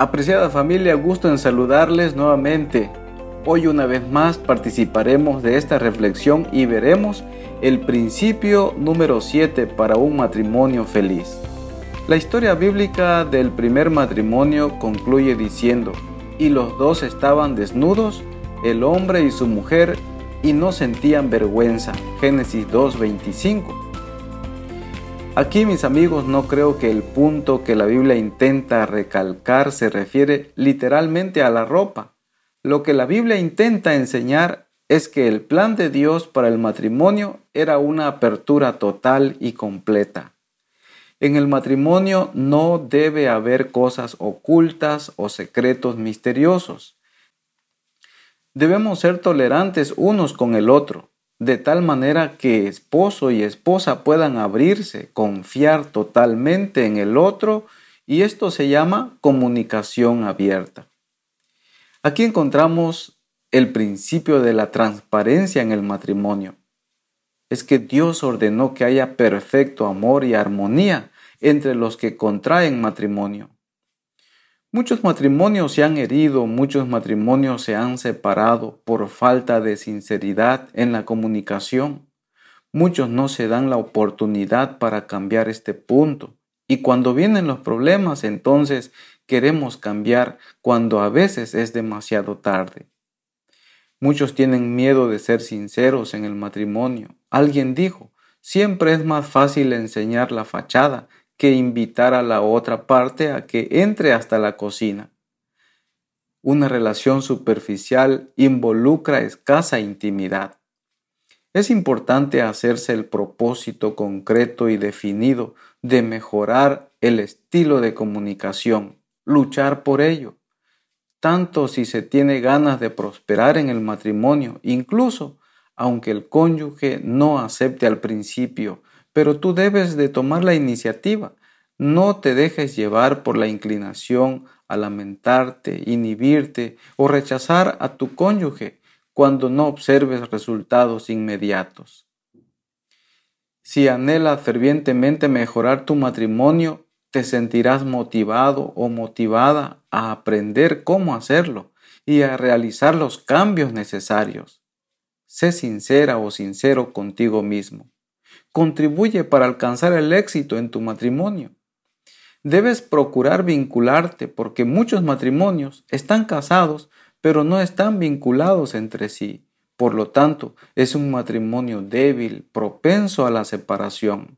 Apreciada familia, gusto en saludarles nuevamente. Hoy una vez más participaremos de esta reflexión y veremos el principio número 7 para un matrimonio feliz. La historia bíblica del primer matrimonio concluye diciendo, y los dos estaban desnudos, el hombre y su mujer, y no sentían vergüenza. Génesis 2.25. Aquí mis amigos no creo que el punto que la Biblia intenta recalcar se refiere literalmente a la ropa. Lo que la Biblia intenta enseñar es que el plan de Dios para el matrimonio era una apertura total y completa. En el matrimonio no debe haber cosas ocultas o secretos misteriosos. Debemos ser tolerantes unos con el otro de tal manera que esposo y esposa puedan abrirse, confiar totalmente en el otro y esto se llama comunicación abierta. Aquí encontramos el principio de la transparencia en el matrimonio. Es que Dios ordenó que haya perfecto amor y armonía entre los que contraen matrimonio. Muchos matrimonios se han herido, muchos matrimonios se han separado por falta de sinceridad en la comunicación. Muchos no se dan la oportunidad para cambiar este punto. Y cuando vienen los problemas, entonces queremos cambiar cuando a veces es demasiado tarde. Muchos tienen miedo de ser sinceros en el matrimonio. Alguien dijo, siempre es más fácil enseñar la fachada que invitar a la otra parte a que entre hasta la cocina. Una relación superficial involucra escasa intimidad. Es importante hacerse el propósito concreto y definido de mejorar el estilo de comunicación, luchar por ello, tanto si se tiene ganas de prosperar en el matrimonio, incluso aunque el cónyuge no acepte al principio pero tú debes de tomar la iniciativa. No te dejes llevar por la inclinación a lamentarte, inhibirte o rechazar a tu cónyuge cuando no observes resultados inmediatos. Si anhelas fervientemente mejorar tu matrimonio, te sentirás motivado o motivada a aprender cómo hacerlo y a realizar los cambios necesarios. Sé sincera o sincero contigo mismo contribuye para alcanzar el éxito en tu matrimonio. Debes procurar vincularte porque muchos matrimonios están casados pero no están vinculados entre sí. Por lo tanto, es un matrimonio débil, propenso a la separación.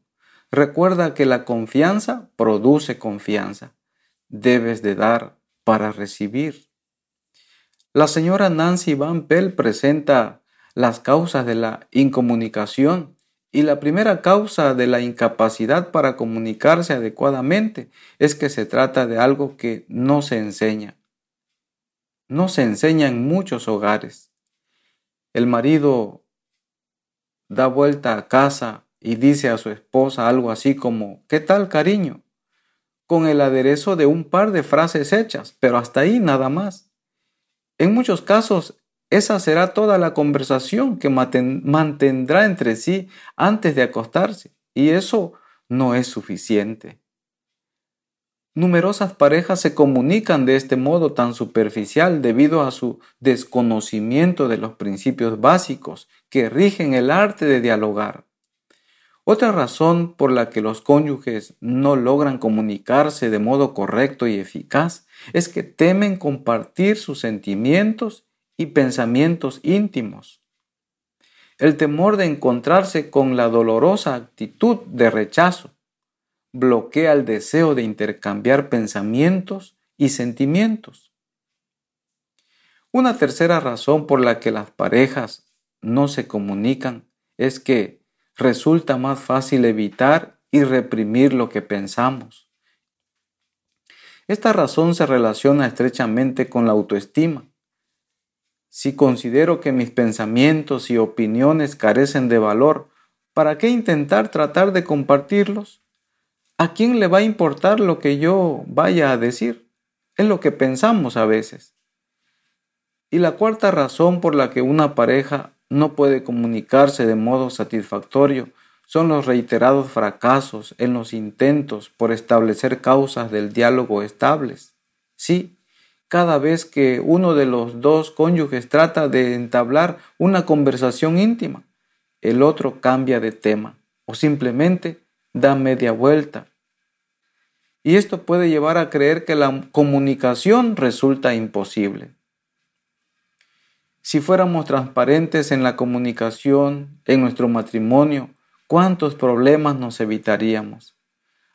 Recuerda que la confianza produce confianza. Debes de dar para recibir. La señora Nancy Van Pell presenta las causas de la incomunicación y la primera causa de la incapacidad para comunicarse adecuadamente es que se trata de algo que no se enseña. No se enseña en muchos hogares. El marido da vuelta a casa y dice a su esposa algo así como, ¿qué tal cariño? con el aderezo de un par de frases hechas, pero hasta ahí nada más. En muchos casos esa será toda la conversación que mantendrá entre sí antes de acostarse, y eso no es suficiente. Numerosas parejas se comunican de este modo tan superficial debido a su desconocimiento de los principios básicos que rigen el arte de dialogar. Otra razón por la que los cónyuges no logran comunicarse de modo correcto y eficaz es que temen compartir sus sentimientos y pensamientos íntimos. El temor de encontrarse con la dolorosa actitud de rechazo bloquea el deseo de intercambiar pensamientos y sentimientos. Una tercera razón por la que las parejas no se comunican es que resulta más fácil evitar y reprimir lo que pensamos. Esta razón se relaciona estrechamente con la autoestima si considero que mis pensamientos y opiniones carecen de valor, ¿para qué intentar tratar de compartirlos? ¿A quién le va a importar lo que yo vaya a decir? Es lo que pensamos a veces. Y la cuarta razón por la que una pareja no puede comunicarse de modo satisfactorio son los reiterados fracasos en los intentos por establecer causas del diálogo estables. Sí, cada vez que uno de los dos cónyuges trata de entablar una conversación íntima, el otro cambia de tema o simplemente da media vuelta. Y esto puede llevar a creer que la comunicación resulta imposible. Si fuéramos transparentes en la comunicación, en nuestro matrimonio, ¿cuántos problemas nos evitaríamos?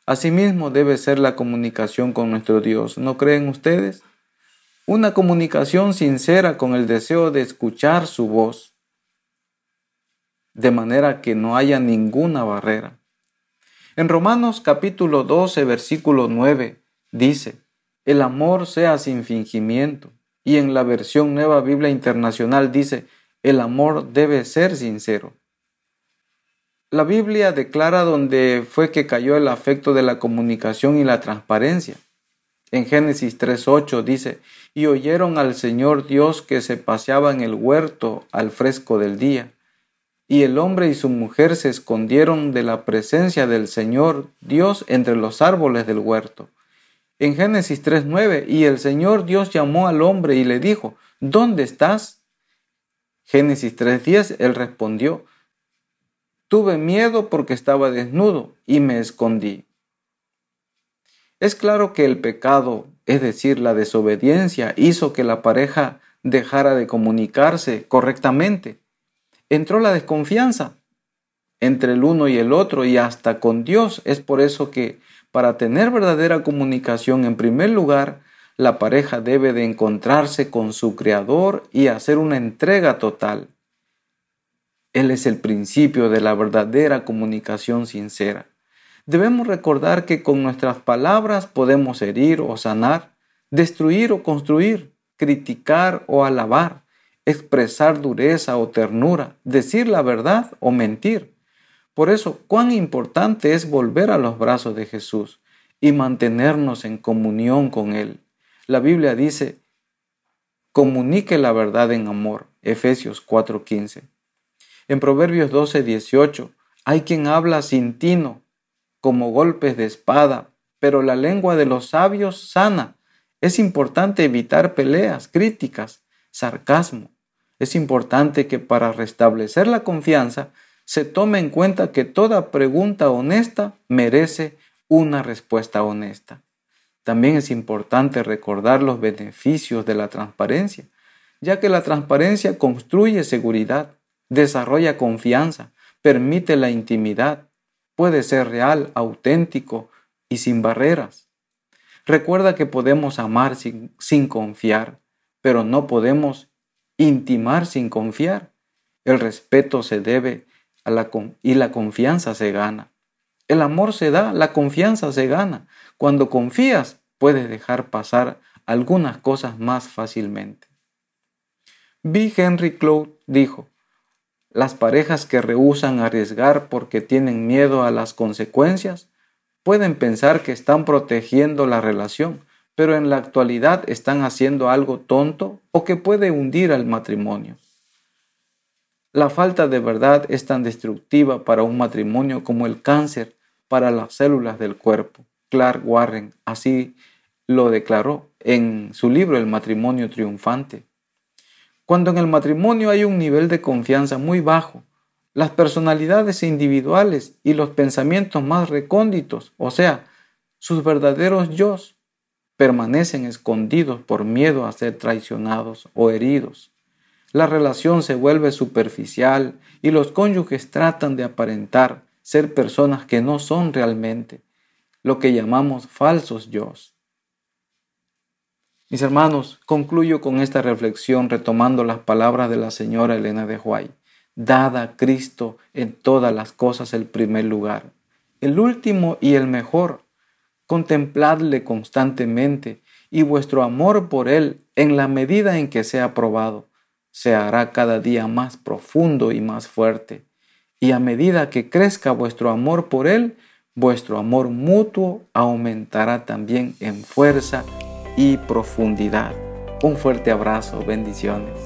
Asimismo debe ser la comunicación con nuestro Dios, ¿no creen ustedes? Una comunicación sincera con el deseo de escuchar su voz, de manera que no haya ninguna barrera. En Romanos capítulo 12, versículo 9, dice, el amor sea sin fingimiento. Y en la versión Nueva Biblia Internacional dice, el amor debe ser sincero. La Biblia declara donde fue que cayó el afecto de la comunicación y la transparencia. En Génesis 3.8 dice, y oyeron al Señor Dios que se paseaba en el huerto al fresco del día. Y el hombre y su mujer se escondieron de la presencia del Señor Dios entre los árboles del huerto. En Génesis 3.9, y el Señor Dios llamó al hombre y le dijo, ¿dónde estás? Génesis 3.10, él respondió, Tuve miedo porque estaba desnudo y me escondí. Es claro que el pecado, es decir, la desobediencia, hizo que la pareja dejara de comunicarse correctamente. Entró la desconfianza entre el uno y el otro y hasta con Dios. Es por eso que para tener verdadera comunicación, en primer lugar, la pareja debe de encontrarse con su Creador y hacer una entrega total. Él es el principio de la verdadera comunicación sincera. Debemos recordar que con nuestras palabras podemos herir o sanar, destruir o construir, criticar o alabar, expresar dureza o ternura, decir la verdad o mentir. Por eso, cuán importante es volver a los brazos de Jesús y mantenernos en comunión con Él. La Biblia dice, comunique la verdad en amor. Efesios 4:15. En Proverbios 12, 18, hay quien habla sin tino, como golpes de espada, pero la lengua de los sabios sana. Es importante evitar peleas, críticas, sarcasmo. Es importante que para restablecer la confianza se tome en cuenta que toda pregunta honesta merece una respuesta honesta. También es importante recordar los beneficios de la transparencia, ya que la transparencia construye seguridad, desarrolla confianza, permite la intimidad, puede ser real, auténtico y sin barreras. Recuerda que podemos amar sin, confiar, pero no podemos intimar sin confiar. El respeto se debe a la, y la confianza se gana. El amor se da, la confianza se gana. Cuando confías, puedes dejar pasar algunas cosas más fácilmente. B. Henry Cloud dijo, las parejas que rehusan arriesgar porque tienen miedo a las consecuencias pueden pensar que están protegiendo la relación, pero en la actualidad están haciendo algo tonto o que puede hundir al matrimonio. La falta de verdad es tan destructiva para un matrimonio como el cáncer para las células del cuerpo. Clark Warren así lo declaró en su libro El matrimonio triunfante. Cuando en el matrimonio hay un nivel de confianza muy bajo, las personalidades individuales y los pensamientos más recónditos, o sea, sus verdaderos yo, permanecen escondidos por miedo a ser traicionados o heridos. La relación se vuelve superficial y los cónyuges tratan de aparentar ser personas que no son realmente, lo que llamamos falsos yo. Mis hermanos, concluyo con esta reflexión retomando las palabras de la señora Elena de Huay. Dada a Cristo en todas las cosas el primer lugar, el último y el mejor. Contempladle constantemente y vuestro amor por Él, en la medida en que sea probado, se hará cada día más profundo y más fuerte. Y a medida que crezca vuestro amor por Él, vuestro amor mutuo aumentará también en fuerza y profundidad. Un fuerte abrazo, bendiciones.